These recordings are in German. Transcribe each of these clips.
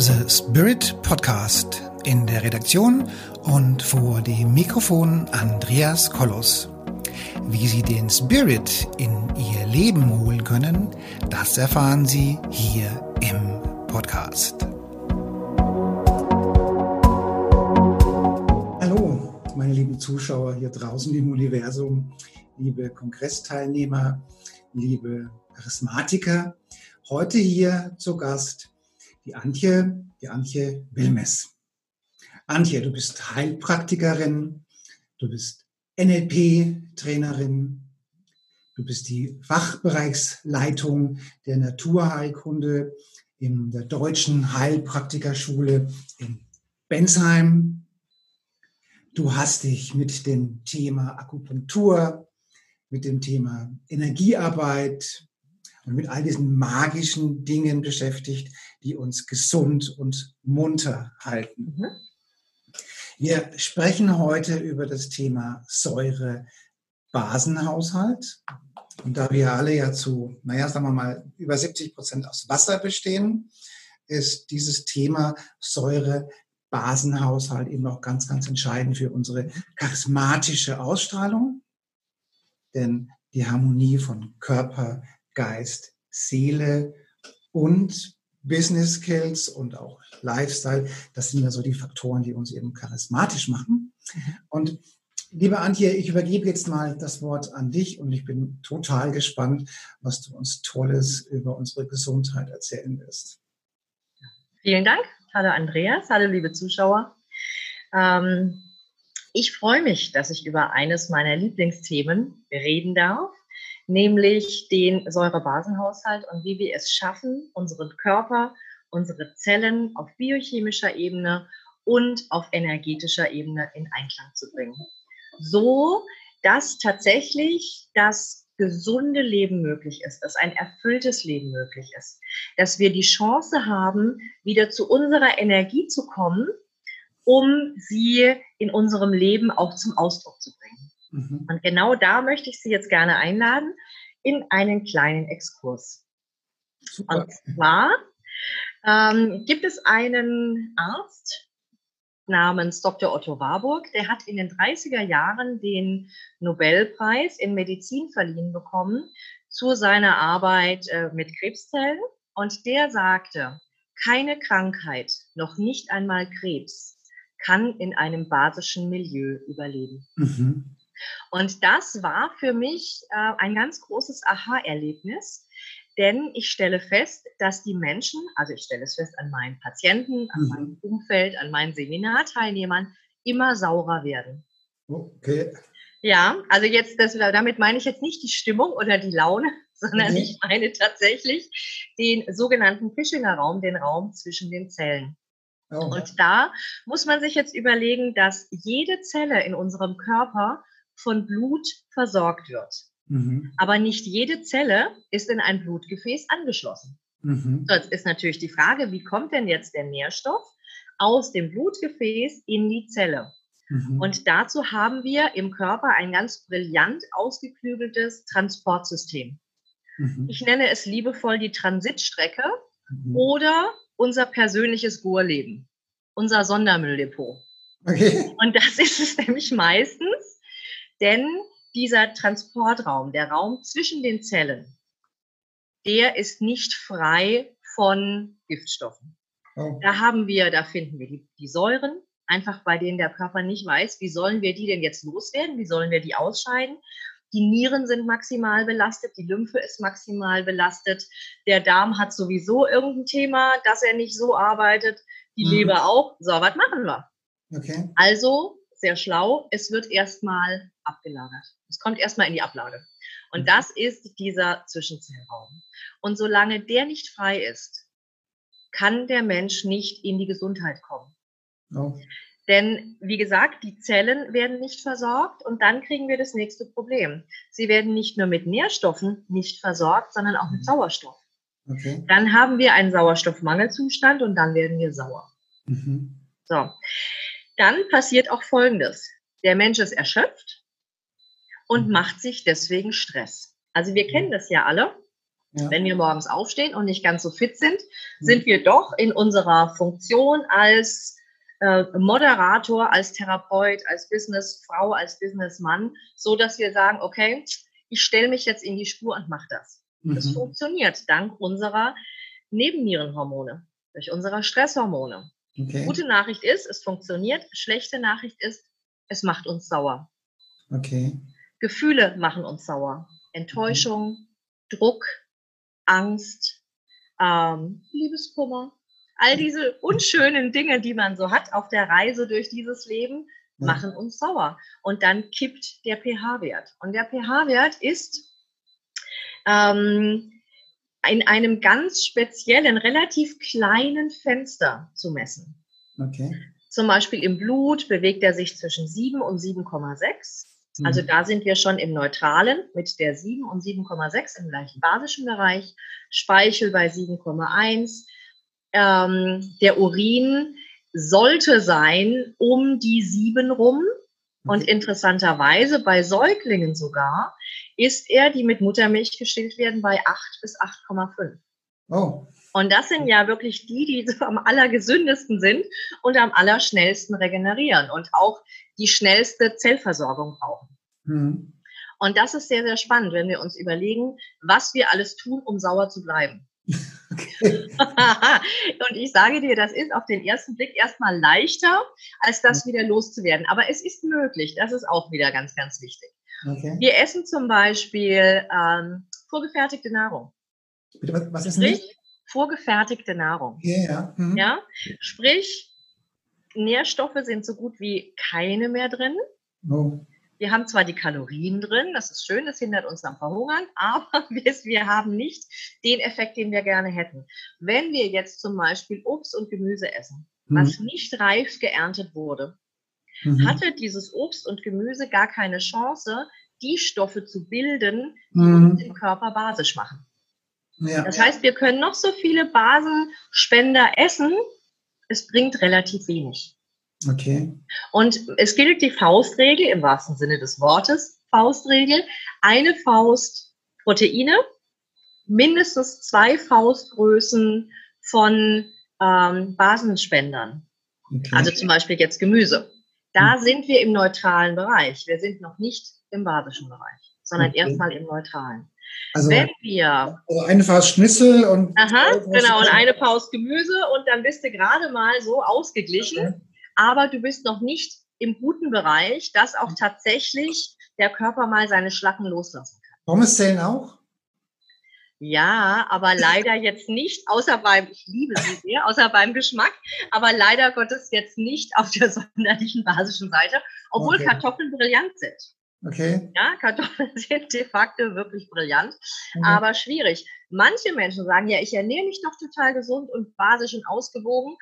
The Spirit Podcast. In der Redaktion und vor dem Mikrofon Andreas Kollos. Wie Sie den Spirit in Ihr Leben holen können, das erfahren Sie hier im Podcast. Hallo, meine lieben Zuschauer hier draußen im Universum, liebe Kongressteilnehmer, liebe Charismatiker. Heute hier zu Gast die Antje, die Antje Wilmes. Antje, du bist Heilpraktikerin, du bist NLP-Trainerin, du bist die Fachbereichsleitung der Naturheilkunde in der Deutschen Heilpraktikerschule in Bensheim. Du hast dich mit dem Thema Akupunktur, mit dem Thema Energiearbeit, und mit all diesen magischen Dingen beschäftigt, die uns gesund und munter halten. Mhm. Wir sprechen heute über das Thema Säure-Basenhaushalt. Und da wir alle ja zu, naja, sagen wir mal, über 70 Prozent aus Wasser bestehen, ist dieses Thema Säure-Basenhaushalt eben auch ganz, ganz entscheidend für unsere charismatische Ausstrahlung. Denn die Harmonie von Körper, Geist, Seele und Business Skills und auch Lifestyle, das sind ja so die Faktoren, die uns eben charismatisch machen. Mhm. Und liebe Antje, ich übergebe jetzt mal das Wort an dich und ich bin total gespannt, was du uns Tolles über unsere Gesundheit erzählen wirst. Vielen Dank. Hallo Andreas, hallo liebe Zuschauer. Ähm, ich freue mich, dass ich über eines meiner Lieblingsthemen reden darf nämlich den Säurebasenhaushalt und wie wir es schaffen, unseren Körper, unsere Zellen auf biochemischer Ebene und auf energetischer Ebene in Einklang zu bringen. So, dass tatsächlich das gesunde Leben möglich ist, dass ein erfülltes Leben möglich ist, dass wir die Chance haben, wieder zu unserer Energie zu kommen, um sie in unserem Leben auch zum Ausdruck zu bringen. Mhm. Und genau da möchte ich Sie jetzt gerne einladen in einen kleinen Exkurs. Super. Und zwar ähm, gibt es einen Arzt namens Dr. Otto Warburg, der hat in den 30er Jahren den Nobelpreis in Medizin verliehen bekommen zu seiner Arbeit äh, mit Krebszellen. Und der sagte, keine Krankheit, noch nicht einmal Krebs, kann in einem basischen Milieu überleben. Mhm. Und das war für mich äh, ein ganz großes Aha-Erlebnis, denn ich stelle fest, dass die Menschen, also ich stelle es fest an meinen Patienten, an mhm. meinem Umfeld, an meinen Seminarteilnehmern, immer saurer werden. Okay. Ja, also jetzt, das, damit meine ich jetzt nicht die Stimmung oder die Laune, sondern okay. ich meine tatsächlich den sogenannten Fischinger Raum, den Raum zwischen den Zellen. Oh. Und da muss man sich jetzt überlegen, dass jede Zelle in unserem Körper von Blut versorgt wird. Mhm. Aber nicht jede Zelle ist in ein Blutgefäß angeschlossen. Mhm. So, jetzt ist natürlich die Frage, wie kommt denn jetzt der Nährstoff aus dem Blutgefäß in die Zelle? Mhm. Und dazu haben wir im Körper ein ganz brillant ausgeklügeltes Transportsystem. Mhm. Ich nenne es liebevoll die Transitstrecke mhm. oder unser persönliches Ruhrleben, unser Sondermülldepot. Okay. Und das ist es nämlich meistens, denn dieser Transportraum, der Raum zwischen den Zellen, der ist nicht frei von Giftstoffen. Oh. Da haben wir, da finden wir die, die Säuren, einfach bei denen der Körper nicht weiß, wie sollen wir die denn jetzt loswerden, wie sollen wir die ausscheiden. Die Nieren sind maximal belastet, die Lymphe ist maximal belastet, der Darm hat sowieso irgendein Thema, dass er nicht so arbeitet, die mhm. Leber auch. So, was machen wir? Okay. Also sehr schlau, es wird erstmal abgelagert. Es kommt erstmal in die Ablage. Und mhm. das ist dieser Zwischenzellraum. Und solange der nicht frei ist, kann der Mensch nicht in die Gesundheit kommen. Oh. Denn wie gesagt, die Zellen werden nicht versorgt und dann kriegen wir das nächste Problem. Sie werden nicht nur mit Nährstoffen nicht versorgt, sondern auch mit mhm. Sauerstoff. Okay. Dann haben wir einen Sauerstoffmangelzustand und dann werden wir sauer. Mhm. So dann passiert auch Folgendes. Der Mensch ist erschöpft und mhm. macht sich deswegen Stress. Also wir kennen das ja alle. Ja. Wenn wir morgens aufstehen und nicht ganz so fit sind, mhm. sind wir doch in unserer Funktion als äh, Moderator, als Therapeut, als Businessfrau, als Businessmann, so dass wir sagen, okay, ich stelle mich jetzt in die Spur und mache das. Mhm. Das funktioniert dank unserer Nebennierenhormone, durch unsere Stresshormone. Okay. Gute Nachricht ist, es funktioniert. Schlechte Nachricht ist, es macht uns sauer. Okay. Gefühle machen uns sauer. Enttäuschung, okay. Druck, Angst, ähm, Liebeskummer. All diese unschönen Dinge, die man so hat auf der Reise durch dieses Leben, ja. machen uns sauer. Und dann kippt der pH-Wert. Und der pH-Wert ist ähm, in einem ganz speziellen, relativ kleinen Fenster zu messen. Okay. Zum Beispiel im Blut bewegt er sich zwischen 7 und 7,6. Mhm. Also da sind wir schon im Neutralen mit der 7 und 7,6 im gleichen basischen Bereich. Speichel bei 7,1. Ähm, der Urin sollte sein um die 7 rum. Und interessanterweise bei Säuglingen sogar ist er, die mit Muttermilch gestillt werden, bei 8 bis 8,5. Oh. Und das sind ja wirklich die, die so am allergesündesten sind und am allerschnellsten regenerieren und auch die schnellste Zellversorgung brauchen. Mhm. Und das ist sehr, sehr spannend, wenn wir uns überlegen, was wir alles tun, um sauer zu bleiben. Okay. und ich sage dir, das ist auf den ersten Blick erstmal leichter, als das wieder loszuwerden. Aber es ist möglich. Das ist auch wieder ganz, ganz wichtig. Okay. Wir essen zum Beispiel ähm, vorgefertigte Nahrung. Bitte, was, was ist Sprich, vorgefertigte Nahrung. Yeah. Mhm. ja. Sprich, Nährstoffe sind so gut wie keine mehr drin. Oh. Wir haben zwar die Kalorien drin, das ist schön, das hindert uns am Verhungern, aber wir, haben nicht den Effekt, den wir gerne hätten. Wenn wir jetzt zum Beispiel Obst und Gemüse essen, mhm. was nicht reif geerntet wurde, mhm. hatte dieses Obst und Gemüse gar keine Chance, die Stoffe zu bilden, die mhm. uns den Körper basisch machen. Ja. Das heißt, wir können noch so viele Basenspender essen, es bringt relativ wenig. Okay. Und es gilt die Faustregel im wahrsten Sinne des Wortes, Faustregel, eine Faust Proteine, mindestens zwei Faustgrößen von ähm, Basenspendern. Okay. Also zum Beispiel jetzt Gemüse. Da hm. sind wir im neutralen Bereich. Wir sind noch nicht im basischen Bereich, sondern okay. erstmal im neutralen. Also, Wenn wir also eine Faust Schnitzel und aha, genau und eine Faust Gemüse und dann bist du gerade mal so ausgeglichen. Okay aber du bist noch nicht im guten Bereich, dass auch tatsächlich der Körper mal seine Schlacken loslassen kann. Pommes zählen auch? Ja, aber leider jetzt nicht, außer beim, ich liebe sie sehr, außer beim Geschmack, aber leider Gottes jetzt nicht auf der sonderlichen basischen Seite, obwohl okay. Kartoffeln brillant sind. Okay. Ja, Kartoffeln sind de facto wirklich brillant, mhm. aber schwierig. Manche Menschen sagen, ja, ich ernähre mich doch total gesund und basisch und ausgewogen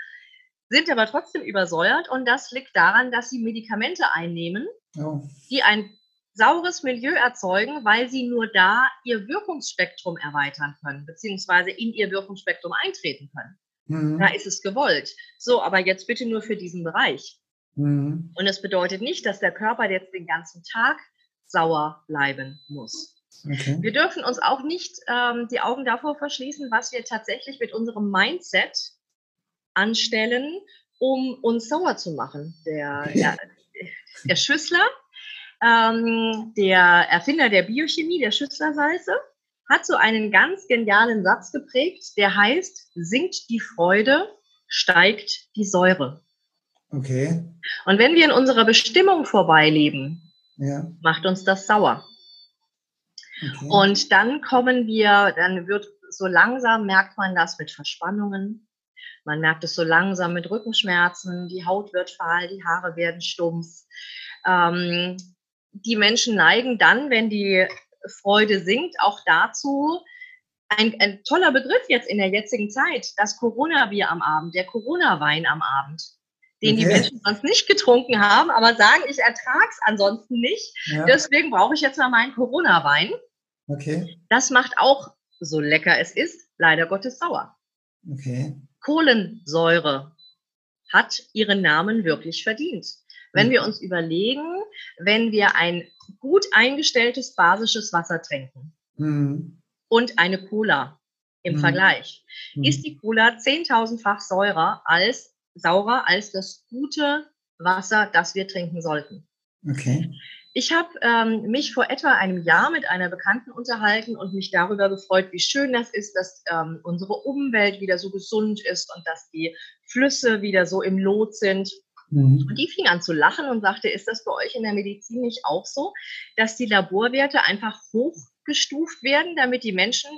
sind aber trotzdem übersäuert und das liegt daran, dass sie Medikamente einnehmen, oh. die ein saures Milieu erzeugen, weil sie nur da ihr Wirkungsspektrum erweitern können, beziehungsweise in ihr Wirkungsspektrum eintreten können. Mhm. Da ist es gewollt. So, aber jetzt bitte nur für diesen Bereich. Mhm. Und es bedeutet nicht, dass der Körper jetzt den ganzen Tag sauer bleiben muss. Okay. Wir dürfen uns auch nicht ähm, die Augen davor verschließen, was wir tatsächlich mit unserem Mindset anstellen, um uns sauer zu machen. Der, der, der Schüssler, ähm, der Erfinder der Biochemie, der Schüssler-Salze, hat so einen ganz genialen Satz geprägt, der heißt, sinkt die Freude, steigt die Säure. Okay. Und wenn wir in unserer Bestimmung vorbeileben, ja. macht uns das sauer. Okay. Und dann kommen wir, dann wird so langsam merkt man das mit Verspannungen, man merkt es so langsam mit Rückenschmerzen, die Haut wird fahl, die Haare werden stumpf. Ähm, die Menschen neigen dann, wenn die Freude sinkt, auch dazu, ein, ein, toller Begriff jetzt in der jetzigen Zeit, das Corona-Bier am Abend, der Corona-Wein am Abend, den okay. die Menschen sonst nicht getrunken haben, aber sagen, ich ertrage es ansonsten nicht. Ja. Deswegen brauche ich jetzt mal meinen Corona-Wein. Okay. Das macht auch, so lecker es ist, leider Gottes sauer. Okay. Kohlensäure hat ihren Namen wirklich verdient. Wenn wir uns überlegen, wenn wir ein gut eingestelltes basisches Wasser trinken, mhm. und eine Cola im mhm. Vergleich. Mhm. Ist die Cola 10.000-fach saurer als, saurer als das gute Wasser, das wir trinken sollten. Okay. Ich habe ähm, mich vor etwa einem Jahr mit einer Bekannten unterhalten und mich darüber gefreut, wie schön das ist, dass ähm, unsere Umwelt wieder so gesund ist und dass die Flüsse wieder so im Lot sind. Mhm. Und die fing an zu lachen und sagte, ist das bei euch in der Medizin nicht auch so, dass die Laborwerte einfach hochgestuft werden, damit die Menschen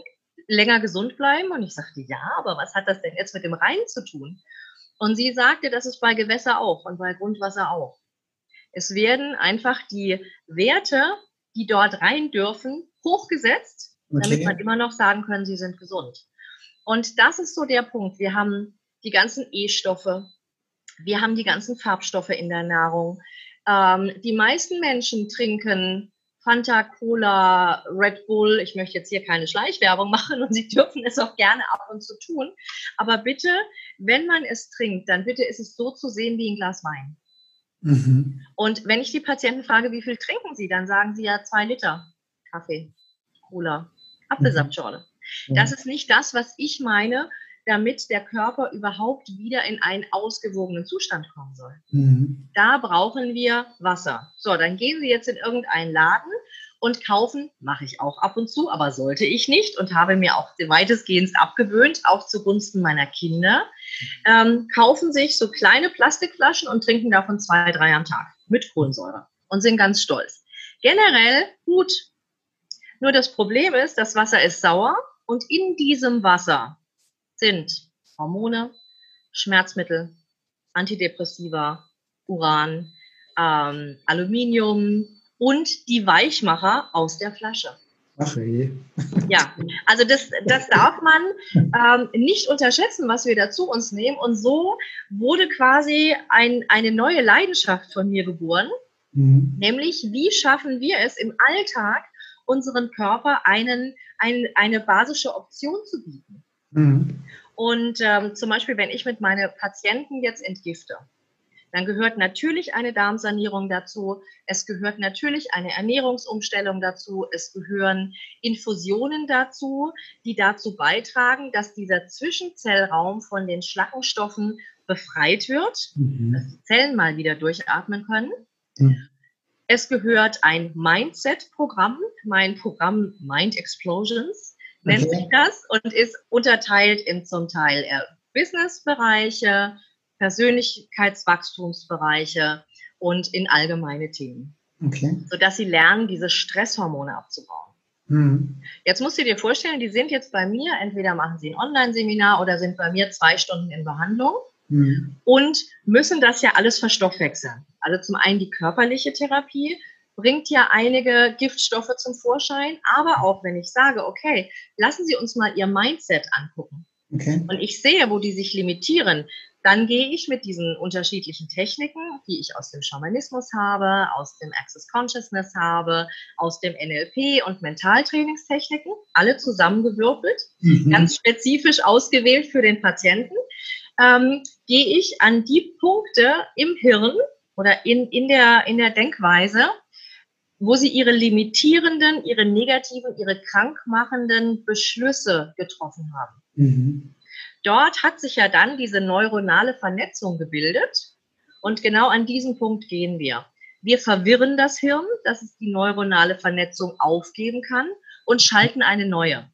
länger gesund bleiben? Und ich sagte, ja, aber was hat das denn jetzt mit dem Rhein zu tun? Und sie sagte, das ist bei Gewässer auch und bei Grundwasser auch. Es werden einfach die Werte, die dort rein dürfen, hochgesetzt, okay. damit man immer noch sagen können, sie sind gesund. Und das ist so der Punkt. Wir haben die ganzen E-Stoffe, wir haben die ganzen Farbstoffe in der Nahrung. Ähm, die meisten Menschen trinken Fanta, Cola, Red Bull. Ich möchte jetzt hier keine Schleichwerbung machen und Sie dürfen es auch gerne ab und zu tun. Aber bitte, wenn man es trinkt, dann bitte ist es so zu sehen wie ein Glas Wein. Mhm. Und wenn ich die Patienten frage, wie viel trinken Sie, dann sagen sie ja zwei Liter Kaffee, Cola, Apfelsaftschorle. Mhm. Das ist nicht das, was ich meine, damit der Körper überhaupt wieder in einen ausgewogenen Zustand kommen soll. Mhm. Da brauchen wir Wasser. So, dann gehen Sie jetzt in irgendeinen Laden und kaufen, mache ich auch ab und zu, aber sollte ich nicht und habe mir auch weitestgehend abgewöhnt, auch zugunsten meiner Kinder, ähm, kaufen sich so kleine Plastikflaschen und trinken davon zwei, drei am Tag mit Kohlensäure und sind ganz stolz. Generell gut. Nur das Problem ist, das Wasser ist sauer und in diesem Wasser sind Hormone, Schmerzmittel, Antidepressiva, Uran, ähm, Aluminium, und die Weichmacher aus der Flasche. Ach je. Ja, also das, das darf man ähm, nicht unterschätzen, was wir dazu uns nehmen. Und so wurde quasi ein, eine neue Leidenschaft von mir geboren, mhm. nämlich wie schaffen wir es im Alltag, unseren Körper einen, ein, eine basische Option zu bieten. Mhm. Und ähm, zum Beispiel, wenn ich mit meinen Patienten jetzt entgifte, dann gehört natürlich eine Darmsanierung dazu. Es gehört natürlich eine Ernährungsumstellung dazu. Es gehören Infusionen dazu, die dazu beitragen, dass dieser Zwischenzellraum von den Schlackenstoffen befreit wird, mhm. dass die Zellen mal wieder durchatmen können. Mhm. Es gehört ein Mindset-Programm, mein Programm Mind Explosions nennt okay. sich das und ist unterteilt in zum Teil Business-Bereiche, Persönlichkeitswachstumsbereiche und in allgemeine Themen. Okay. Sodass sie lernen, diese Stresshormone abzubauen. Mhm. Jetzt musst du dir vorstellen, die sind jetzt bei mir, entweder machen sie ein Online-Seminar oder sind bei mir zwei Stunden in Behandlung mhm. und müssen das ja alles verstoffwechseln. Also zum einen die körperliche Therapie bringt ja einige Giftstoffe zum Vorschein, aber auch wenn ich sage, okay, lassen Sie uns mal Ihr Mindset angucken. Okay. Und ich sehe, wo die sich limitieren, dann gehe ich mit diesen unterschiedlichen Techniken, die ich aus dem Schamanismus habe, aus dem Access Consciousness habe, aus dem NLP und Mentaltrainingstechniken, alle zusammengewürfelt, mhm. ganz spezifisch ausgewählt für den Patienten, ähm, gehe ich an die Punkte im Hirn oder in, in, der, in der Denkweise, wo sie ihre limitierenden, ihre negativen, ihre krankmachenden Beschlüsse getroffen haben. Mhm. Dort hat sich ja dann diese neuronale Vernetzung gebildet und genau an diesem Punkt gehen wir. Wir verwirren das Hirn, dass es die neuronale Vernetzung aufgeben kann und schalten eine neue.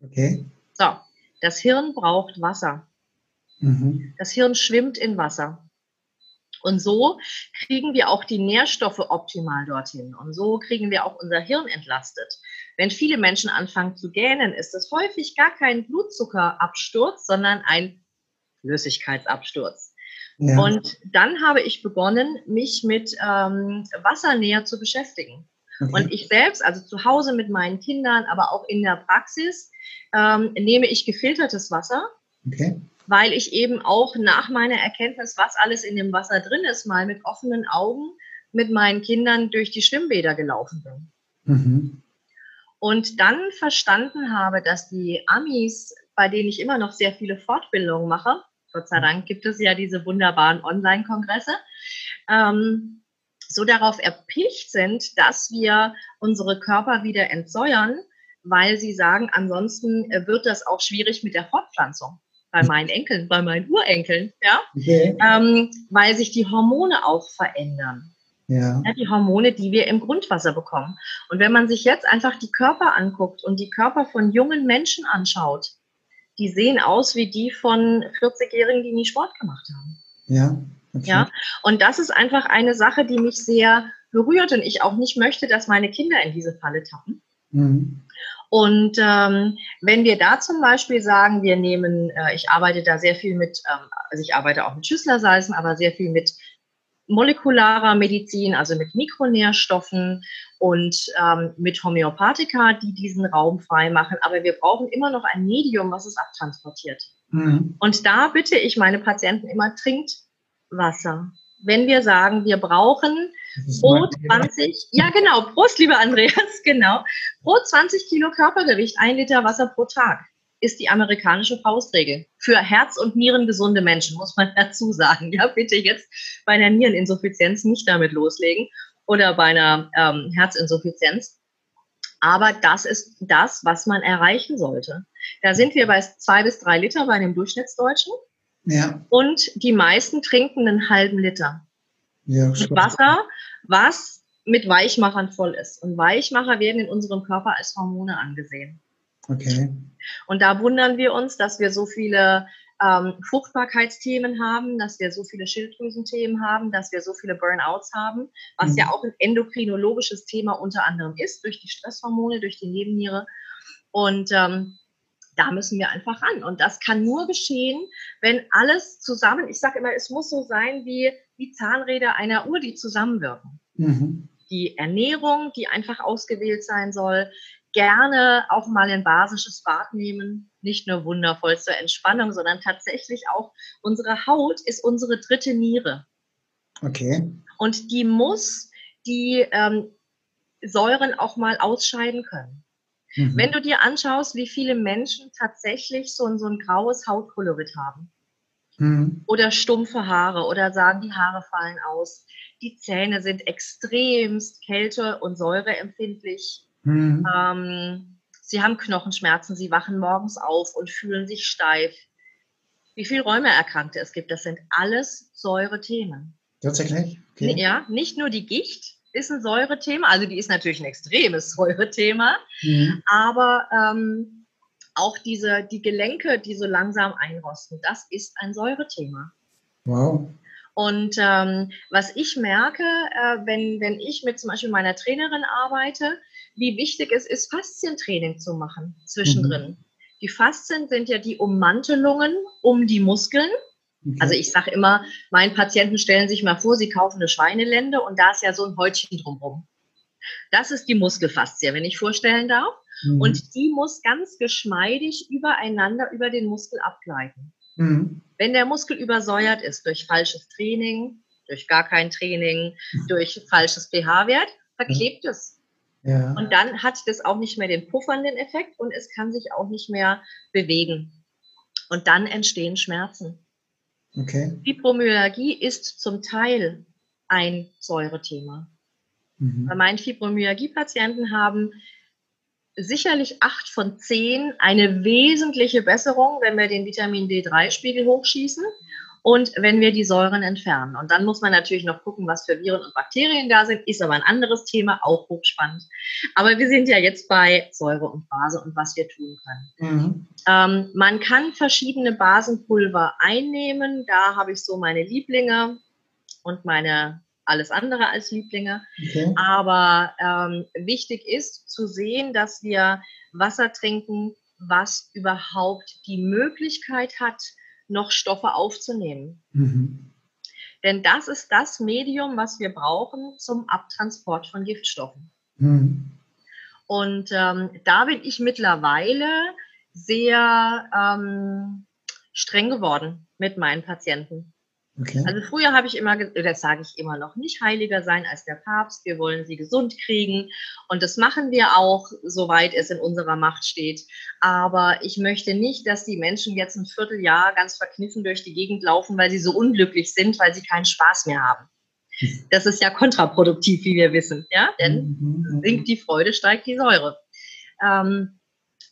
Okay. So, das Hirn braucht Wasser. Mhm. Das Hirn schwimmt in Wasser. Und so kriegen wir auch die Nährstoffe optimal dorthin. Und so kriegen wir auch unser Hirn entlastet. Wenn viele Menschen anfangen zu gähnen, ist es häufig gar kein Blutzuckerabsturz, sondern ein Flüssigkeitsabsturz. Ja. Und dann habe ich begonnen, mich mit ähm, Wasser näher zu beschäftigen. Okay. Und ich selbst, also zu Hause mit meinen Kindern, aber auch in der Praxis, ähm, nehme ich gefiltertes Wasser. Okay weil ich eben auch nach meiner Erkenntnis, was alles in dem Wasser drin ist, mal mit offenen Augen mit meinen Kindern durch die Schwimmbäder gelaufen bin. Mhm. Und dann verstanden habe, dass die Amis, bei denen ich immer noch sehr viele Fortbildungen mache, Gott sei Dank gibt es ja diese wunderbaren Online-Kongresse, ähm, so darauf erpicht sind, dass wir unsere Körper wieder entsäuern, weil sie sagen, ansonsten äh, wird das auch schwierig mit der Fortpflanzung bei meinen Enkeln, bei meinen Urenkeln, ja, okay. ähm, weil sich die Hormone auch verändern. Ja. ja. Die Hormone, die wir im Grundwasser bekommen. Und wenn man sich jetzt einfach die Körper anguckt und die Körper von jungen Menschen anschaut, die sehen aus wie die von 40-Jährigen, die nie Sport gemacht haben. Ja. Ja. Und das ist einfach eine Sache, die mich sehr berührt und ich auch nicht möchte, dass meine Kinder in diese Falle tappen. Mhm. Und ähm, wenn wir da zum Beispiel sagen, wir nehmen, äh, ich arbeite da sehr viel mit, ähm, also ich arbeite auch mit Schüsslersalzen, aber sehr viel mit molekularer Medizin, also mit Mikronährstoffen und ähm, mit Homöopathika, die diesen Raum frei machen. Aber wir brauchen immer noch ein Medium, was es abtransportiert. Mhm. Und da bitte ich meine Patienten immer, trinkt Wasser. Wenn wir sagen, wir brauchen pro 20, ja genau, Prost, lieber Andreas, genau, pro 20 Kilo Körpergewicht ein Liter Wasser pro Tag ist die amerikanische Faustregel. Für Herz- und Nieren gesunde Menschen, muss man dazu sagen. Ja, bitte jetzt bei einer Niereninsuffizienz nicht damit loslegen oder bei einer ähm, Herzinsuffizienz. Aber das ist das, was man erreichen sollte. Da sind wir bei zwei bis drei Liter bei einem Durchschnittsdeutschen. Ja. Und die meisten trinken einen halben Liter. Ja, mit Wasser, was mit Weichmachern voll ist. Und Weichmacher werden in unserem Körper als Hormone angesehen. Okay. Und da wundern wir uns, dass wir so viele ähm, Fruchtbarkeitsthemen haben, dass wir so viele Schilddrüsenthemen haben, dass wir so viele Burnouts haben, was mhm. ja auch ein endokrinologisches Thema unter anderem ist, durch die Stresshormone, durch die Nebenniere. Und ähm, da müssen wir einfach ran. Und das kann nur geschehen, wenn alles zusammen, ich sage immer, es muss so sein wie die Zahnräder einer Uhr, die zusammenwirken. Mhm. Die Ernährung, die einfach ausgewählt sein soll, gerne auch mal ein basisches Bad nehmen. Nicht nur wundervoll zur Entspannung, sondern tatsächlich auch unsere Haut ist unsere dritte Niere. Okay. Und die muss die ähm, Säuren auch mal ausscheiden können. Mhm. Wenn du dir anschaust, wie viele Menschen tatsächlich so ein, so ein graues Hautkolorit haben mhm. oder stumpfe Haare oder sagen, die Haare fallen aus, die Zähne sind extremst kälte- und säureempfindlich, Mhm. Ähm, sie haben Knochenschmerzen, sie wachen morgens auf und fühlen sich steif. Wie viele Rheumaerkrankte es gibt, das sind alles Säurethemen. Tatsächlich? Okay. Ja, nicht nur die Gicht ist ein Säurethema, also die ist natürlich ein extremes Säurethema, mhm. aber ähm, auch diese, die Gelenke, die so langsam einrosten, das ist ein Säurethema. Wow. Und ähm, was ich merke, äh, wenn, wenn ich mit zum Beispiel meiner Trainerin arbeite, wie wichtig es ist, Faszientraining zu machen zwischendrin. Mhm. Die Faszien sind ja die Ummantelungen um die Muskeln. Okay. Also ich sage immer, meinen Patienten stellen sich mal vor, sie kaufen eine Schweinelende und da ist ja so ein Häutchen drumherum. Das ist die Muskelfaszie, wenn ich vorstellen darf. Mhm. Und die muss ganz geschmeidig übereinander über den Muskel abgleiten. Mhm. Wenn der Muskel übersäuert ist durch falsches Training, durch gar kein Training, mhm. durch falsches pH-Wert, verklebt es. Ja. Und dann hat das auch nicht mehr den puffernden Effekt und es kann sich auch nicht mehr bewegen. Und dann entstehen Schmerzen. Okay. Fibromyalgie ist zum Teil ein Säurethema. Mhm. Bei meinen Fibromyalgie-Patienten haben sicherlich acht von zehn eine wesentliche Besserung, wenn wir den Vitamin D3-Spiegel hochschießen und wenn wir die Säuren entfernen. Und dann muss man natürlich noch gucken, was für Viren und Bakterien da sind, ist aber ein anderes Thema, auch hochspannend. Aber wir sind ja jetzt bei Säure und Base und was wir tun können. Mhm. Ähm, man kann verschiedene Basenpulver einnehmen. Da habe ich so meine Lieblinge und meine alles andere als Lieblinge. Okay. Aber ähm, wichtig ist zu sehen, dass wir Wasser trinken, was überhaupt die Möglichkeit hat, noch Stoffe aufzunehmen. Mhm. Denn das ist das Medium, was wir brauchen zum Abtransport von Giftstoffen. Mhm. Und ähm, da bin ich mittlerweile sehr ähm, streng geworden mit meinen Patienten. Okay. Also früher habe ich immer, das sage ich immer noch, nicht heiliger sein als der Papst. Wir wollen sie gesund kriegen und das machen wir auch, soweit es in unserer Macht steht. Aber ich möchte nicht, dass die Menschen jetzt ein Vierteljahr ganz verkniffen durch die Gegend laufen, weil sie so unglücklich sind, weil sie keinen Spaß mehr haben. Das ist ja kontraproduktiv, wie wir wissen, ja, denn mhm, mhm, mhm. sinkt die Freude, steigt die Säure. Ähm,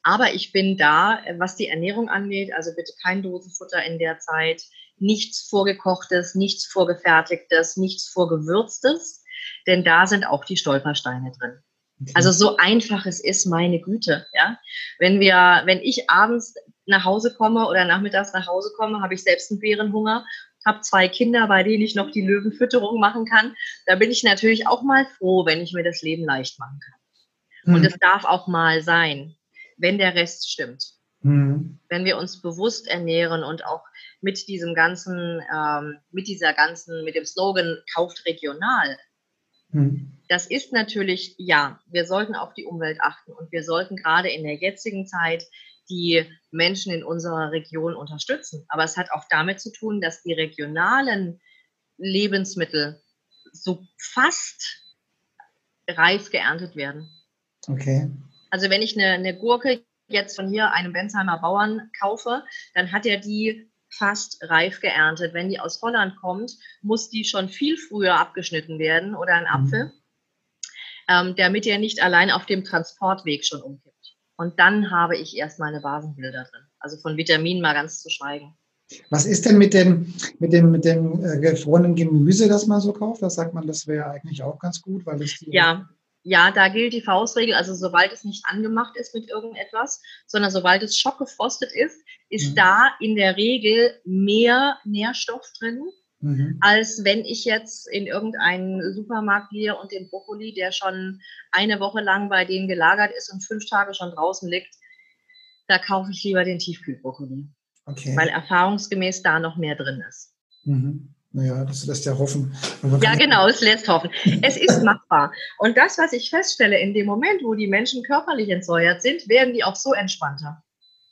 Aber ich bin da, was die Ernährung angeht, also bitte kein Dosenfutter in der Zeit, nichts vorgekochtes, nichts vorgefertigtes, nichts vorgewürztes, denn da sind auch die Stolpersteine drin. Okay. Also so einfach es ist, meine Güte, ja. Wenn wir, wenn ich abends nach Hause komme oder nachmittags nach Hause komme, habe ich selbst einen Bärenhunger, habe zwei Kinder, bei denen ich noch die Löwenfütterung machen kann. Da bin ich natürlich auch mal froh, wenn ich mir das Leben leicht machen kann. Und hm. es darf auch mal sein, wenn der Rest stimmt. Mhm. Wenn wir uns bewusst ernähren und auch mit diesem ganzen, ähm, mit dieser ganzen, mit dem Slogan kauft regional. Mhm. Das ist natürlich, ja, wir sollten auf die Umwelt achten und wir sollten gerade in der jetzigen Zeit die Menschen in unserer Region unterstützen. Aber es hat auch damit zu tun, dass die regionalen Lebensmittel so fast reif geerntet werden. Okay. Also wenn ich eine, eine Gurke jetzt von hier einem Bensheimer Bauern kaufe, dann hat er die fast reif geerntet. Wenn die aus Holland kommt, muss die schon viel früher abgeschnitten werden oder ein mhm. Apfel, ähm, damit er nicht allein auf dem Transportweg schon umkippt. Und dann habe ich erst meine Basenbilder drin. Also von Vitaminen mal ganz zu schweigen. Was ist denn mit dem, mit dem, mit dem äh, gefrorenen Gemüse, das man so kauft? Da sagt man, das wäre eigentlich auch ganz gut, weil es ja, ja, da gilt die Faustregel, also sobald es nicht angemacht ist mit irgendetwas, sondern sobald es schockgefrostet ist, ist mhm. da in der Regel mehr Nährstoff drin, mhm. als wenn ich jetzt in irgendeinen Supermarkt gehe und den Brokkoli, der schon eine Woche lang bei denen gelagert ist und fünf Tage schon draußen liegt, da kaufe ich lieber den Tiefkühlbrokkoli. Okay. Weil erfahrungsgemäß da noch mehr drin ist. Mhm. Naja, das lässt ja hoffen. Ja, genau, es lässt hoffen. Es ist machbar. Und das, was ich feststelle, in dem Moment, wo die Menschen körperlich entsäuert sind, werden die auch so entspannter.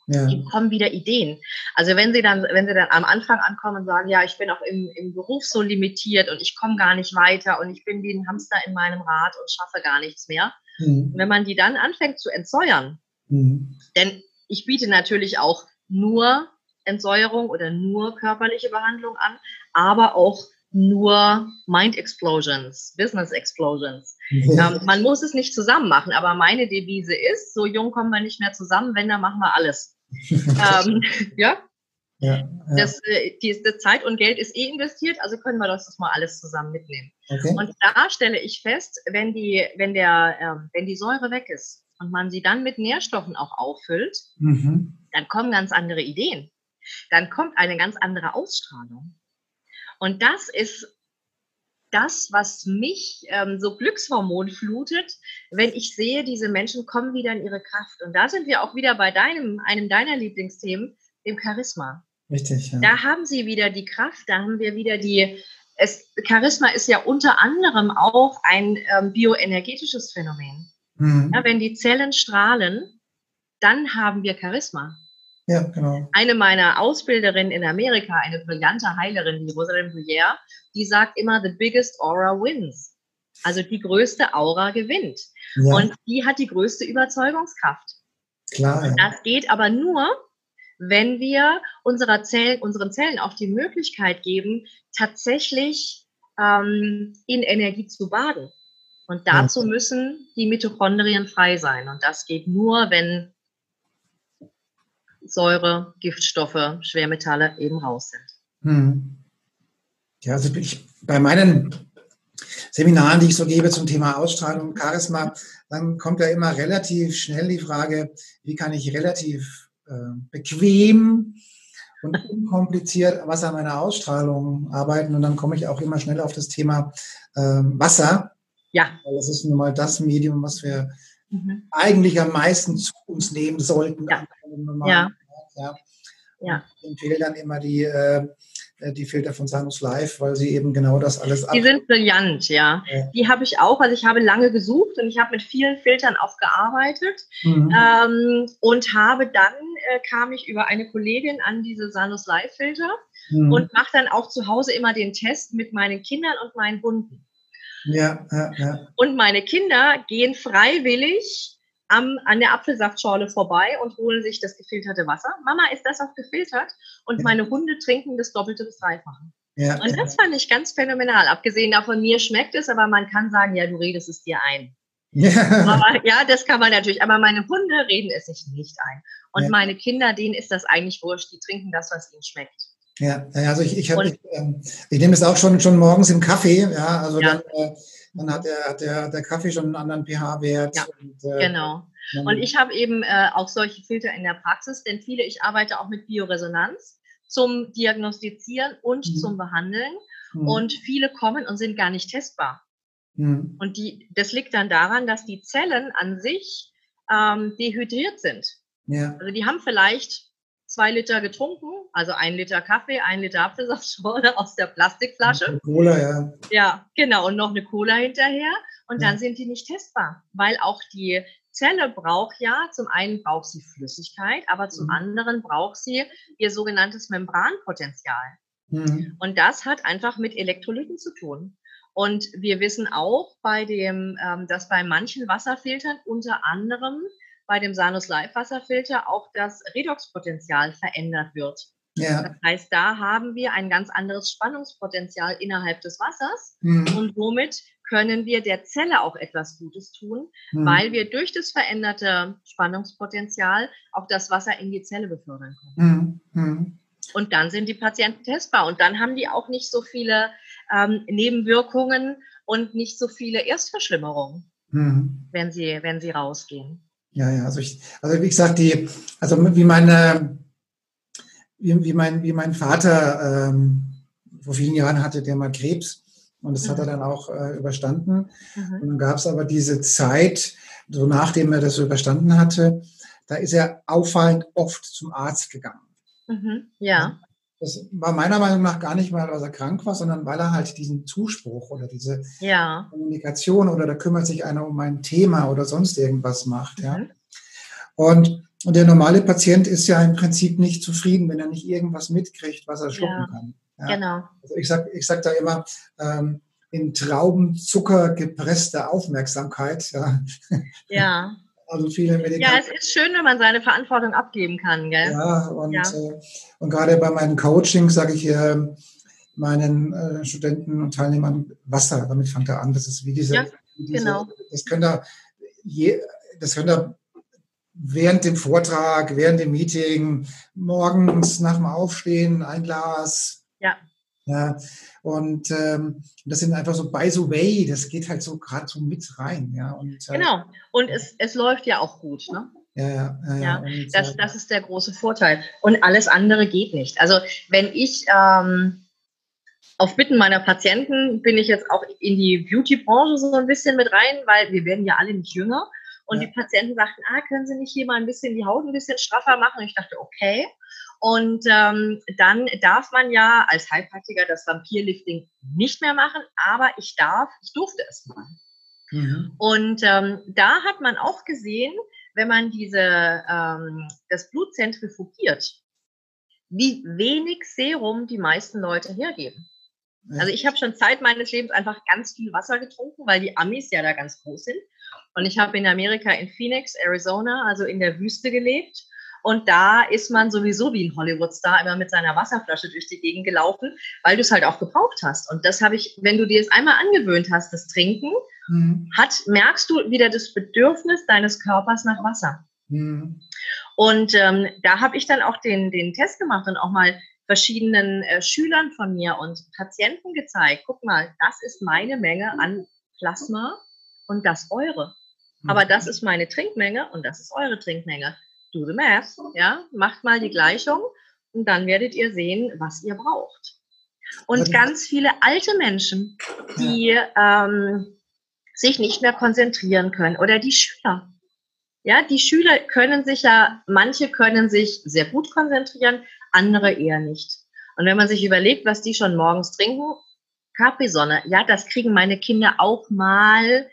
Ja. Die kommen wieder Ideen. Also wenn sie dann, wenn sie dann am Anfang ankommen und sagen, ja, ich bin auch im, im Beruf so limitiert und ich komme gar nicht weiter und ich bin wie ein Hamster in meinem Rad und schaffe gar nichts mehr. Mhm. Wenn man die dann anfängt zu entsäuern, mhm. denn ich biete natürlich auch nur Entsäuerung oder nur körperliche Behandlung an, aber auch nur Mind Explosions, Business Explosions. Ähm, man muss es nicht zusammen machen, aber meine Devise ist, so jung kommen wir nicht mehr zusammen, wenn, dann machen wir alles. ähm, ja? Ja, ja. Das, äh, die, die, Zeit und Geld ist eh investiert, also können wir das, das mal alles zusammen mitnehmen. Okay. Und da stelle ich fest, wenn die, wenn, der, äh, wenn die Säure weg ist und man sie dann mit Nährstoffen auch auffüllt, mhm. dann kommen ganz andere Ideen. Dann kommt eine ganz andere Ausstrahlung. Und das ist das, was mich ähm, so Glückshormon flutet, wenn ich sehe, diese Menschen kommen wieder in ihre Kraft. Und da sind wir auch wieder bei deinem, einem deiner Lieblingsthemen, dem Charisma. Richtig. Ja. Da haben sie wieder die Kraft, da haben wir wieder die. Es, Charisma ist ja unter anderem auch ein ähm, bioenergetisches Phänomen. Mhm. Ja, wenn die Zellen strahlen, dann haben wir Charisma. Ja, genau. Eine meiner Ausbilderinnen in Amerika, eine brillante Heilerin, die Rosalind Bruyère, die sagt immer, the biggest aura wins. Also die größte Aura gewinnt. Ja. Und die hat die größte Überzeugungskraft. Klar. Ja. Das geht aber nur, wenn wir unserer Zellen, unseren Zellen auch die Möglichkeit geben, tatsächlich ähm, in Energie zu baden. Und dazu ja. müssen die Mitochondrien frei sein. Und das geht nur, wenn Säure, Giftstoffe, Schwermetalle eben raus sind. Hm. Ja, also ich, bei meinen Seminaren, die ich so gebe zum Thema Ausstrahlung und Charisma, dann kommt ja immer relativ schnell die Frage, wie kann ich relativ äh, bequem und unkompliziert was an meiner Ausstrahlung arbeiten. Und dann komme ich auch immer schnell auf das Thema äh, Wasser. Ja. Weil das ist nun mal das Medium, was wir mhm. eigentlich am meisten zu uns nehmen sollten. Ja. Ja. ja. ja. Ich empfehle dann immer die, äh, die Filter von Sanus Live, weil sie eben genau das alles Die sind brillant, ja. ja. Die habe ich auch. Also ich habe lange gesucht und ich habe mit vielen Filtern auch gearbeitet mhm. ähm, und habe dann, äh, kam ich über eine Kollegin an diese Sanus Live Filter mhm. und mache dann auch zu Hause immer den Test mit meinen Kindern und meinen Hunden. Ja, ja, ja. Und meine Kinder gehen freiwillig am, an der Apfelsaftschorle vorbei und holen sich das gefilterte Wasser. Mama, ist das auch gefiltert? Und ja. meine Hunde trinken das Doppelte bis Dreifache. Ja, und das fand ich ganz phänomenal. Abgesehen davon, mir schmeckt es, aber man kann sagen, ja, du redest es dir ein. Ja. Aber, ja, das kann man natürlich. Aber meine Hunde reden es sich nicht ein. Und ja. meine Kinder, denen ist das eigentlich wurscht. Die trinken das, was ihnen schmeckt. Ja, also ich, ich, hab, ich, ähm, ich nehme es auch schon, schon morgens im Kaffee. Ja, also ja. dann, äh, dann hat, der, hat der, der Kaffee schon einen anderen pH-Wert. Ja, und, äh, genau. Und ich habe eben äh, auch solche Filter in der Praxis, denn viele, ich arbeite auch mit Bioresonanz zum Diagnostizieren und mhm. zum Behandeln. Mhm. Und viele kommen und sind gar nicht testbar. Mhm. Und die, das liegt dann daran, dass die Zellen an sich ähm, dehydriert sind. Ja. Also die haben vielleicht zwei Liter getrunken, also ein Liter Kaffee, ein Liter Apfelsaftschorle aus der Plastikflasche. Cola, ja. Ja, genau, und noch eine Cola hinterher. Und ja. dann sind die nicht testbar, weil auch die Zelle braucht ja, zum einen braucht sie Flüssigkeit, aber zum mhm. anderen braucht sie ihr sogenanntes Membranpotenzial. Mhm. Und das hat einfach mit Elektrolyten zu tun. Und wir wissen auch bei dem, ähm, dass bei manchen Wasserfiltern unter anderem bei dem Sanus Live Wasserfilter auch das Redoxpotenzial verändert wird. Ja. Das heißt, da haben wir ein ganz anderes Spannungspotenzial innerhalb des Wassers mhm. und somit können wir der Zelle auch etwas Gutes tun, mhm. weil wir durch das veränderte Spannungspotenzial auch das Wasser in die Zelle befördern können. Mhm. mhm. Und dann sind die Patienten testbar und dann haben die auch nicht so viele ähm, Nebenwirkungen und nicht so viele Erstverschlimmerungen, mhm. wenn, sie, wenn sie rausgehen. Ja, ja, also ich, also wie gesagt, die, also wie meine, wie, wie mein, wie mein Vater ähm, vor vielen Jahren hatte der mal Krebs und das mhm. hat er mhm. dann auch äh, überstanden. Mhm. Und dann gab es aber diese Zeit, so nachdem er das überstanden hatte, da ist er auffallend oft zum Arzt gegangen. Mhm. Ja. Das war meiner Meinung nach gar nicht mal, weil er krank war, sondern weil er halt diesen Zuspruch oder diese ja. Kommunikation oder da kümmert sich einer um ein Thema oder sonst irgendwas macht. Mhm. Ja. Und, und der normale Patient ist ja im Prinzip nicht zufrieden, wenn er nicht irgendwas mitkriegt, was er schlucken ja. kann. Ja. Genau. Also ich sag, ich sag da immer, ähm, in Traubenzucker gepresste Aufmerksamkeit. Ja. ja. Also viele Medikamente. Ja, es ist schön, wenn man seine Verantwortung abgeben kann, gell? Ja, und, ja. Äh, und gerade bei meinen Coachings sage ich äh, meinen äh, Studenten und Teilnehmern Wasser, damit fängt er an. Das ist wie diese, ja, wie diese genau. das könnt ihr je, das könnt ihr während dem Vortrag, während dem Meeting, morgens nach dem Aufstehen ein Glas. Ja. Ja, und ähm, das sind einfach so by the way, das geht halt so gerade so mit rein, ja. Und, äh, genau. Und es, es läuft ja auch gut, ne? Ja, ja, ja. ja. Und, das, äh, das ist der große Vorteil. Und alles andere geht nicht. Also wenn ich ähm, auf Bitten meiner Patienten bin ich jetzt auch in die Beauty-Branche so ein bisschen mit rein, weil wir werden ja alle nicht jünger. Und ja. die Patienten sagten, ah, können Sie nicht hier mal ein bisschen die Haut ein bisschen straffer machen? Und ich dachte, okay. Und ähm, dann darf man ja als Heilpraktiker das Vampirlifting nicht mehr machen, aber ich darf, ich durfte es mal. Mhm. Und ähm, da hat man auch gesehen, wenn man diese, ähm, das Blut zentrifugiert, wie wenig Serum die meisten Leute hergeben. Also ich habe schon Zeit meines Lebens einfach ganz viel Wasser getrunken, weil die Amis ja da ganz groß sind. Und ich habe in Amerika in Phoenix, Arizona, also in der Wüste gelebt. Und da ist man sowieso wie ein Hollywood-Star immer mit seiner Wasserflasche durch die Gegend gelaufen, weil du es halt auch gebraucht hast. Und das habe ich, wenn du dir es einmal angewöhnt hast, das Trinken, mhm. hat, merkst du wieder das Bedürfnis deines Körpers nach Wasser. Mhm. Und ähm, da habe ich dann auch den, den Test gemacht und auch mal verschiedenen äh, Schülern von mir und Patienten gezeigt, guck mal, das ist meine Menge an Plasma und das eure. Aber mhm. das ist meine Trinkmenge und das ist eure Trinkmenge do the math, ja, macht mal die Gleichung und dann werdet ihr sehen, was ihr braucht. Und ganz viele alte Menschen, die ähm, sich nicht mehr konzentrieren können oder die Schüler. Ja, die Schüler können sich ja, manche können sich sehr gut konzentrieren, andere eher nicht. Und wenn man sich überlegt, was die schon morgens trinken, Capri-Sonne, ja, das kriegen meine Kinder auch mal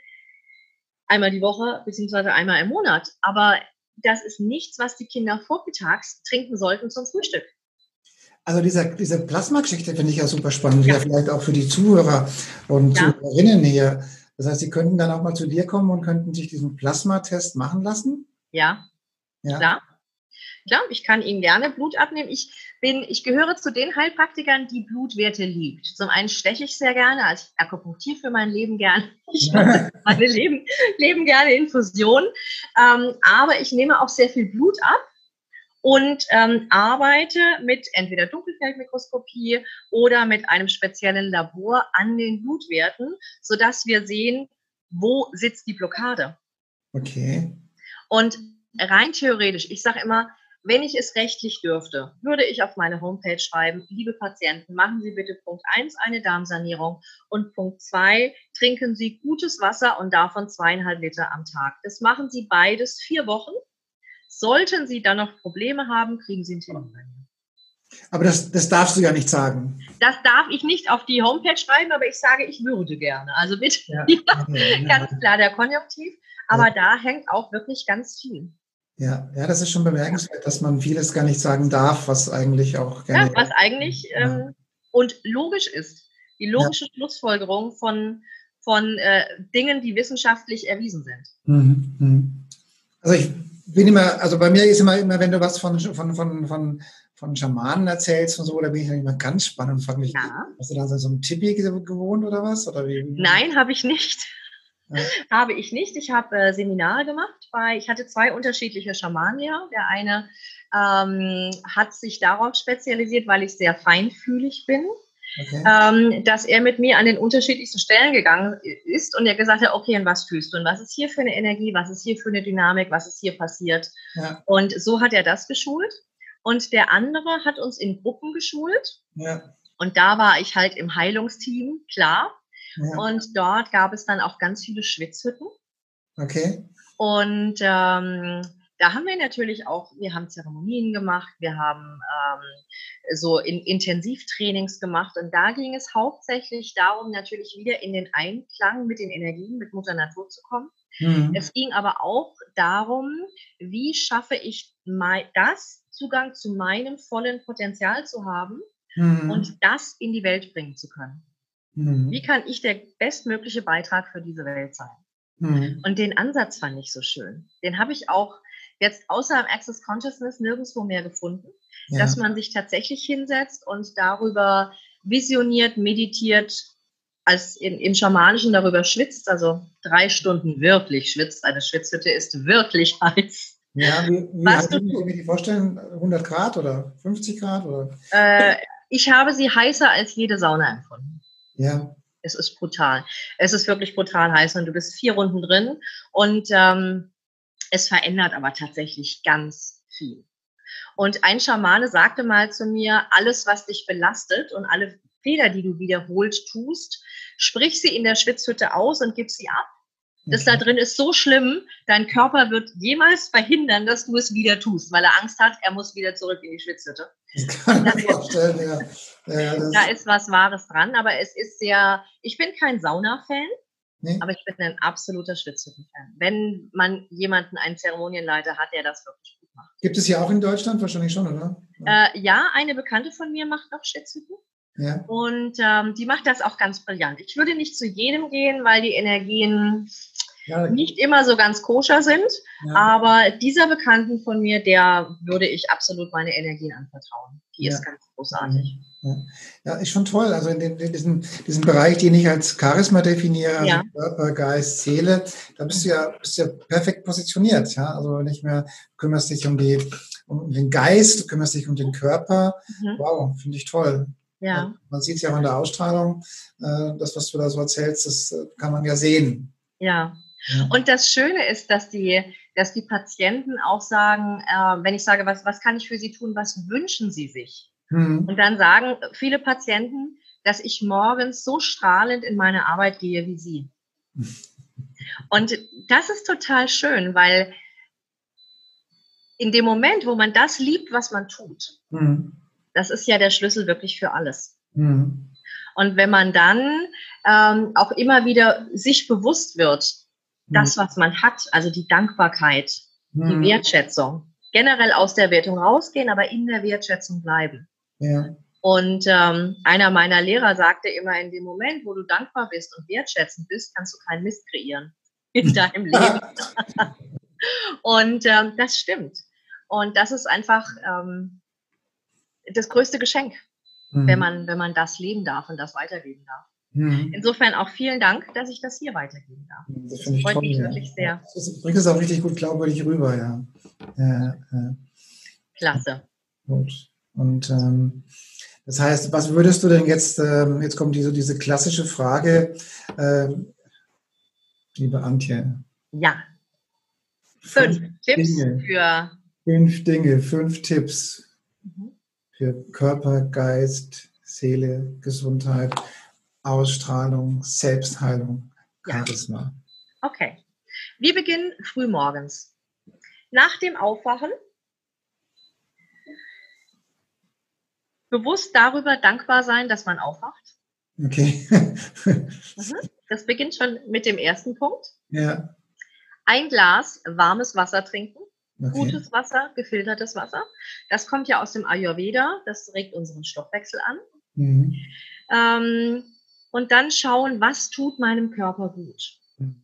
einmal die Woche beziehungsweise einmal im Monat. Aber das ist nichts, was die Kinder vormittags trinken sollten zum Frühstück. Also diese, diese Plasma-Geschichte finde ich ja super spannend, ja. vielleicht auch für die Zuhörer und ja. Zuhörerinnen hier. Das heißt, sie könnten dann auch mal zu dir kommen und könnten sich diesen Plasma-Test machen lassen? Ja, ja. klar. Klar, ich kann Ihnen gerne Blut abnehmen. Ich bin, ich gehöre zu den Heilpraktikern, die Blutwerte liebt. Zum einen steche ich sehr gerne, also ich akupunktiere für mein Leben gerne. Ich meine Leben, Leben gerne Infusion. Ähm, aber ich nehme auch sehr viel Blut ab und ähm, arbeite mit entweder Dunkelfeldmikroskopie oder mit einem speziellen Labor an den Blutwerten, sodass wir sehen, wo sitzt die Blockade. Okay. Und rein theoretisch, ich sage immer, wenn ich es rechtlich dürfte, würde ich auf meine Homepage schreiben, liebe Patienten, machen Sie bitte Punkt 1 eine Darmsanierung und Punkt 2, trinken Sie gutes Wasser und davon zweieinhalb Liter am Tag. Das machen Sie beides vier Wochen. Sollten Sie dann noch Probleme haben, kriegen Sie einen Termin. Aber das, das darfst du ja nicht sagen. Das darf ich nicht auf die Homepage schreiben, aber ich sage, ich würde gerne. Also bitte, ja, ja, ganz klar der Konjunktiv. Aber ja. da hängt auch wirklich ganz viel. Ja, ja, das ist schon bemerkenswert, dass man vieles gar nicht sagen darf, was eigentlich auch gerne. Ja, was eigentlich ähm, und logisch ist. Die logische Schlussfolgerung von, von äh, Dingen, die wissenschaftlich erwiesen sind. Mhm, mhm. Also ich bin immer, also bei mir ist immer, immer wenn du was von, von, von, von von Schamanen erzählst und so, da bin ich immer ganz spannend und frage mich, ja. hast du da so ein Tipi gewohnt oder was? Oder wie? Nein, habe ich nicht. Ja. Habe ich nicht. Ich habe äh, Seminare gemacht bei, ich hatte zwei unterschiedliche Schamanenlehrer. Der eine ähm, hat sich darauf spezialisiert, weil ich sehr feinfühlig bin. Okay. Ähm, dass er mit mir an den unterschiedlichsten Stellen gegangen ist und er gesagt hat, okay, und was fühlst du? Und was ist hier für eine Energie? Was ist hier für eine Dynamik? Was ist hier passiert? Ja. Und so hat er das geschult. Und der andere hat uns in Gruppen geschult. Ja. Und da war ich halt im Heilungsteam, klar. Ja. Und dort gab es dann auch ganz viele Schwitzhütten. Okay. Und ähm, da haben wir natürlich auch, wir haben Zeremonien gemacht, wir haben ähm, so in Intensivtrainings gemacht und da ging es hauptsächlich darum, natürlich wieder in den Einklang mit den Energien, mit Mutter Natur zu kommen. Mhm. Es ging aber auch darum, wie schaffe ich das, Zugang zu meinem vollen Potenzial zu haben mhm. und das in die Welt bringen zu können. Mhm. Wie kann ich der bestmögliche Beitrag für diese Welt sein? Mhm. Und den Ansatz fand ich so schön. Den habe ich auch jetzt außer im Access Consciousness nirgendwo mehr gefunden, ja. dass man sich tatsächlich hinsetzt und darüber visioniert, meditiert, als in, im Schamanischen darüber schwitzt, also drei Stunden wirklich schwitzt. Eine Schwitzhütte ist wirklich heiß. Ja, wie, wie Was du, mir die vorstellen? 100 Grad oder 50 Grad? Oder? Äh, ich habe sie heißer als jede Sauna empfunden. Ja. Es ist brutal. Es ist wirklich brutal heiß und du bist vier Runden drin und ähm, es verändert aber tatsächlich ganz viel. Und ein Schamane sagte mal zu mir, alles, was dich belastet und alle Fehler, die du wiederholt tust, sprich sie in der Schwitzhütte aus und gib sie ab das da drin ist so schlimm, dein Körper wird jemals verhindern, dass du es wieder tust, weil er Angst hat, er muss wieder zurück in die Schwitzhütte. Das kann ich mir vorstellen, ja. ja da ist was Wahres dran, aber es ist sehr, ich bin kein Sauna-Fan, nee. aber ich bin ein absoluter Schwitzhütten-Fan. Wenn man jemanden, einen Zeremonienleiter hat, der das wirklich gut macht. Gibt es hier auch in Deutschland wahrscheinlich schon, oder? Äh, ja, eine Bekannte von mir macht noch Schwitzhütten. Ja. Und ähm, die macht das auch ganz brillant. Ich würde nicht zu jedem gehen, weil die Energien ja. nicht immer so ganz koscher sind. Ja. Aber dieser Bekannten von mir, der würde ich absolut meine Energien anvertrauen. Die ist ganz großartig. Ja. ist schon toll. Also in, den, in diesem, diesem Bereich, den ich als Charisma definiere, also Körper, Geist, Seele, da bist du ja, bist ja perfekt positioniert. Ja? Also nicht mehr kümmerst dich um, die, um den Geist, du kümmerst dich um den Körper. Mhm. Wow, finde ich toll. Ja. Man sieht es ja auch in der Ausstrahlung, äh, das, was du da so erzählst, das äh, kann man ja sehen. Ja. Ja. Und das Schöne ist, dass die, dass die Patienten auch sagen, äh, wenn ich sage, was, was kann ich für sie tun, was wünschen sie sich? Mhm. Und dann sagen viele Patienten, dass ich morgens so strahlend in meine Arbeit gehe wie sie. Und das ist total schön, weil in dem Moment, wo man das liebt, was man tut, mhm. Das ist ja der Schlüssel wirklich für alles. Mhm. Und wenn man dann ähm, auch immer wieder sich bewusst wird, mhm. Das, was man hat, also die Dankbarkeit, mhm. die Wertschätzung, generell aus der Wertung rausgehen, aber in der Wertschätzung bleiben. Ja. Und ähm, einer meiner Lehrer sagte immer, in dem Moment, wo du dankbar bist und wertschätzend bist, kannst du keinen Mist kreieren in deinem Leben. und ähm, das stimmt. Und das ist einfach ähm, das größte Geschenk, mhm. wenn, man, wenn man das leben darf und das weitergeben darf. Mhm. Insofern auch vielen Dank, dass ich das hier weitergeben darf. Das, das ich freut toll, mich ja. wirklich sehr. Das bringt es auch richtig gut glaubwürdig rüber, ja. ja, ja. Klasse. Gut. Und ähm, das heißt, was würdest du denn jetzt, ähm, jetzt kommt diese, diese klassische Frage, ähm, liebe Antje. Ja. Fünf, fünf Tipps Dinge. für. Fünf Dinge, fünf Tipps mhm. für Körper, Geist, Seele, Gesundheit, Ausstrahlung, Selbstheilung, Charisma. Ja. Okay. Wir beginnen frühmorgens. Nach dem Aufwachen bewusst darüber dankbar sein, dass man aufwacht. Okay. Mhm. das beginnt schon mit dem ersten Punkt. Ja. Ein Glas warmes Wasser trinken. Okay. Gutes Wasser, gefiltertes Wasser. Das kommt ja aus dem Ayurveda. Das regt unseren Stoffwechsel an. Mhm. Ähm, und dann schauen, was tut meinem Körper gut. Mhm.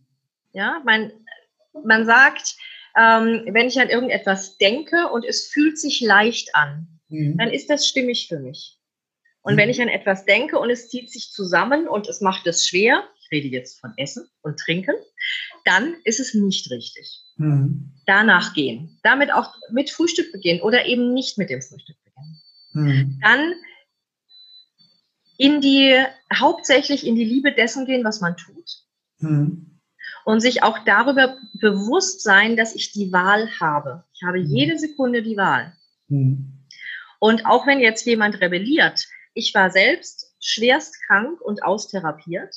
Ja, mein, man sagt, ähm, wenn ich an irgendetwas denke und es fühlt sich leicht an, mhm. dann ist das stimmig für mich. Und mhm. wenn ich an etwas denke und es zieht sich zusammen und es macht es schwer, ich rede jetzt von Essen und Trinken, dann ist es nicht richtig. Mhm. Danach gehen. Damit auch mit Frühstück beginnen oder eben nicht mit dem Frühstück beginnen. Mhm. Dann in die, hauptsächlich in die Liebe dessen gehen, was man tut. Mhm. Und sich auch darüber bewusst sein, dass ich die Wahl habe. Ich habe mhm. jede Sekunde die Wahl. Mhm. Und auch wenn jetzt jemand rebelliert, ich war selbst schwerst krank und austherapiert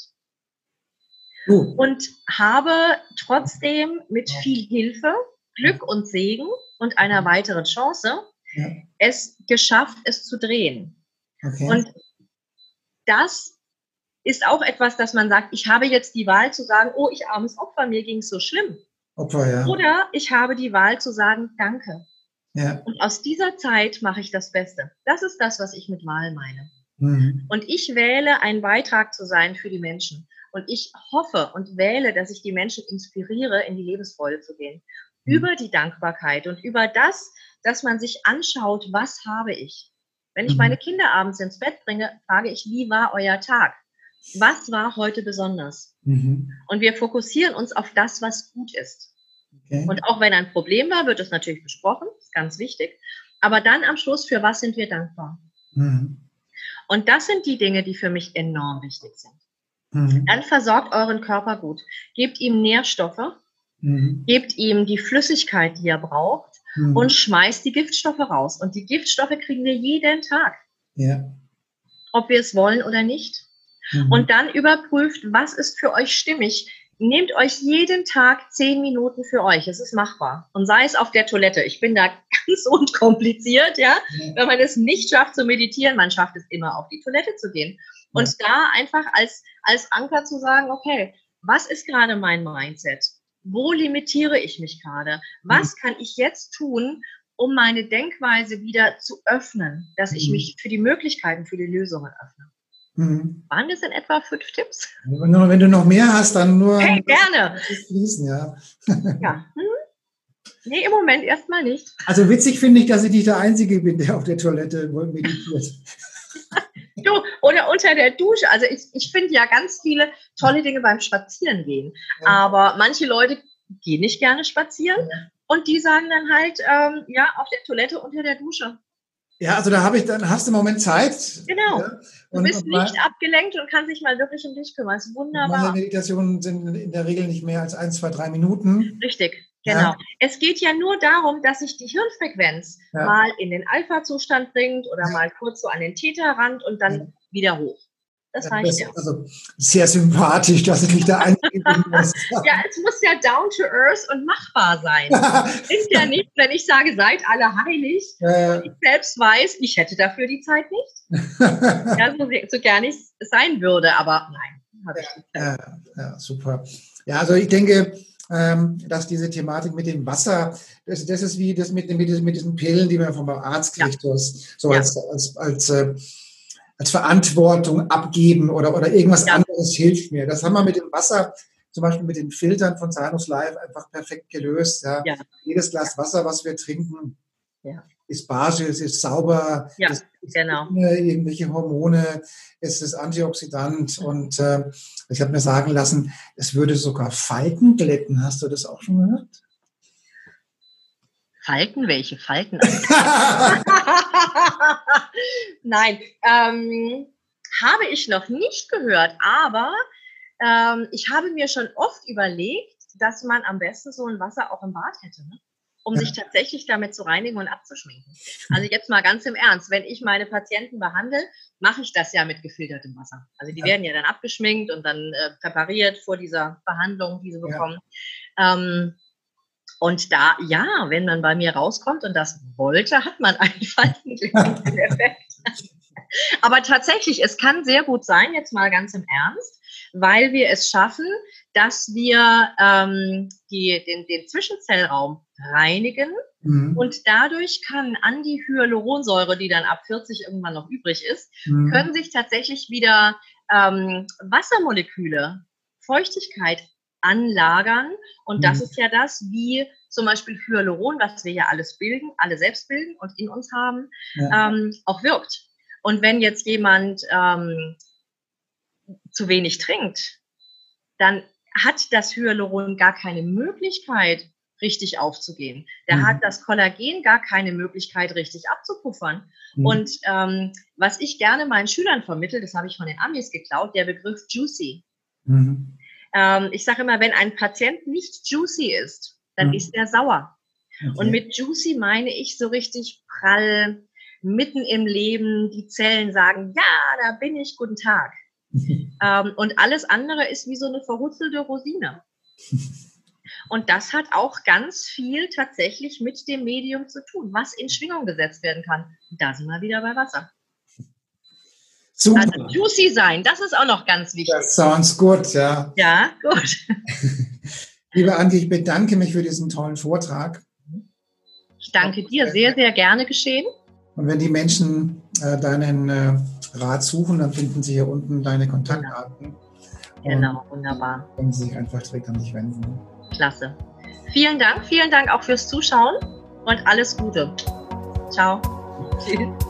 uh. und habe trotzdem mit viel Hilfe, Glück und Segen und einer weiteren Chance ja. es geschafft, es zu drehen. Okay. Und das ist auch etwas, dass man sagt, ich habe jetzt die Wahl zu sagen, oh, ich armes Opfer, mir ging es so schlimm. Opfer, ja. Oder ich habe die Wahl zu sagen, danke. Ja. Und aus dieser Zeit mache ich das Beste. Das ist das, was ich mit Wahl meine. Mhm. Und ich wähle, ein Beitrag zu sein für die Menschen. Und ich hoffe und wähle, dass ich die Menschen inspiriere, in die Lebensfreude zu gehen. Mhm. Über die Dankbarkeit und über das, dass man sich anschaut, was habe ich. Wenn ich mhm. meine Kinder abends ins Bett bringe, frage ich, wie war euer Tag? Was war heute besonders? Mhm. Und wir fokussieren uns auf das, was gut ist. Okay. Und auch wenn ein Problem war, wird es natürlich besprochen, ist ganz wichtig. Aber dann am Schluss, für was sind wir dankbar? Mhm. Und das sind die Dinge, die für mich enorm wichtig sind. Mhm. Dann versorgt euren Körper gut. Gebt ihm Nährstoffe, mhm. gebt ihm die Flüssigkeit, die er braucht mhm. und schmeißt die Giftstoffe raus. Und die Giftstoffe kriegen wir jeden Tag. Ja. Ob wir es wollen oder nicht. Mhm. Und dann überprüft, was ist für euch stimmig nehmt euch jeden Tag zehn Minuten für euch. Es ist machbar. Und sei es auf der Toilette. Ich bin da ganz unkompliziert, ja. ja. Wenn man es nicht schafft zu meditieren, man schafft es immer auf die Toilette zu gehen. Und ja. da einfach als, als Anker zu sagen, okay, was ist gerade mein Mindset? Wo limitiere ich mich gerade? Was mhm. kann ich jetzt tun, um meine Denkweise wieder zu öffnen, dass ich mhm. mich für die Möglichkeiten, für die Lösungen öffne? Mhm. Waren das in etwa fünf Tipps? Wenn du, wenn du noch mehr hast, dann nur. Hey, gerne. Fließen, ja. ja. Hm? Nee, im Moment erstmal nicht. Also witzig finde ich, dass ich nicht der Einzige bin, der auf der Toilette meditiert. Unter der Dusche. Also ich, ich finde ja ganz viele tolle Dinge beim Spazierengehen. Ja. Aber manche Leute gehen nicht gerne spazieren ja. und die sagen dann halt, ähm, ja, auf der Toilette unter der Dusche. Ja, also da habe ich, dann hast du im Moment Zeit. Genau. Ja, du bist nicht abgelenkt und kannst dich mal wirklich um dich kümmern. Das ist wunderbar. Meine Meditationen sind in der Regel nicht mehr als ein, zwei, drei Minuten. Richtig, genau. Ja. Es geht ja nur darum, dass sich die Hirnfrequenz ja. mal in den Alpha-Zustand bringt oder mal kurz so an den Theta-Rand und dann wieder hoch. Das ja, reicht ja. Also sehr sympathisch, dass ich nicht der Einzige bin. ja, es muss ja down to earth und machbar sein. ist ja nicht, wenn ich sage, seid alle heilig, ja, und ich selbst weiß, ich hätte dafür die Zeit nicht. ja, so, so gerne ich es sein würde, aber nein, habe ich nicht. Ja, ja, super. Ja, also ich denke, ähm, dass diese Thematik mit dem Wasser, das, das ist wie das mit, mit, mit diesen Pillen, die man vom Arzt kriegt, so als, als, als äh, als Verantwortung abgeben oder, oder irgendwas ja. anderes hilft mir. Das haben wir mit dem Wasser, zum Beispiel mit den Filtern von Sanus Live einfach perfekt gelöst. Ja. ja. Jedes Glas Wasser, was wir trinken, ja. ist basisch, ist sauber, ja, ist genau. irgendwelche Hormone, es ist Antioxidant und äh, ich habe mir sagen lassen, es würde sogar Falten glätten. Hast du das auch schon gehört? Falten? Welche Falten? Nein, ähm, habe ich noch nicht gehört, aber ähm, ich habe mir schon oft überlegt, dass man am besten so ein Wasser auch im Bad hätte. Ne? um ja. sich tatsächlich damit zu reinigen und abzuschminken. Also jetzt mal ganz im Ernst, wenn ich meine Patienten behandle, mache ich das ja mit gefiltertem Wasser. Also die ja. werden ja dann abgeschminkt und dann äh, präpariert vor dieser Behandlung, die sie bekommen. Ja. Ähm, und da, ja, wenn man bei mir rauskommt und das wollte, hat man einfach einen Effekt. Aber tatsächlich, es kann sehr gut sein, jetzt mal ganz im Ernst, weil wir es schaffen, dass wir ähm, die, den, den Zwischenzellraum reinigen mhm. und dadurch kann an die Hyaluronsäure, die dann ab 40 irgendwann noch übrig ist, mhm. können sich tatsächlich wieder ähm, Wassermoleküle, Feuchtigkeit anlagern und mhm. das ist ja das, wie zum Beispiel Hyaluron, was wir ja alles bilden, alle selbst bilden und in uns haben, ja. ähm, auch wirkt. Und wenn jetzt jemand ähm, zu wenig trinkt, dann hat das Hyaluron gar keine Möglichkeit, richtig aufzugehen. Der mhm. hat das Kollagen gar keine Möglichkeit, richtig abzupuffern. Mhm. Und ähm, was ich gerne meinen Schülern vermittle, das habe ich von den Amis geklaut, der Begriff juicy. Mhm. Ähm, ich sage immer, wenn ein Patient nicht juicy ist, dann mhm. ist er sauer. Okay. Und mit juicy meine ich so richtig prall, mitten im Leben, die Zellen sagen, ja, da bin ich, guten Tag. ähm, und alles andere ist wie so eine verhutzelte Rosine. Und das hat auch ganz viel tatsächlich mit dem Medium zu tun, was in Schwingung gesetzt werden kann. da sind wir wieder bei Wasser. Super. Also juicy sein, das ist auch noch ganz wichtig. Das sounds gut, ja. Ja, gut. Liebe Antje, ich bedanke mich für diesen tollen Vortrag. Ich danke dir, sehr, sehr gerne geschehen. Und wenn die Menschen äh, deinen äh, Rat suchen, dann finden sie hier unten deine Kontaktdaten. Genau, wunderbar. Können sie sich einfach direkt an dich wenden. Klasse. Vielen Dank, vielen Dank auch fürs Zuschauen und alles Gute. Ciao. Tschüss.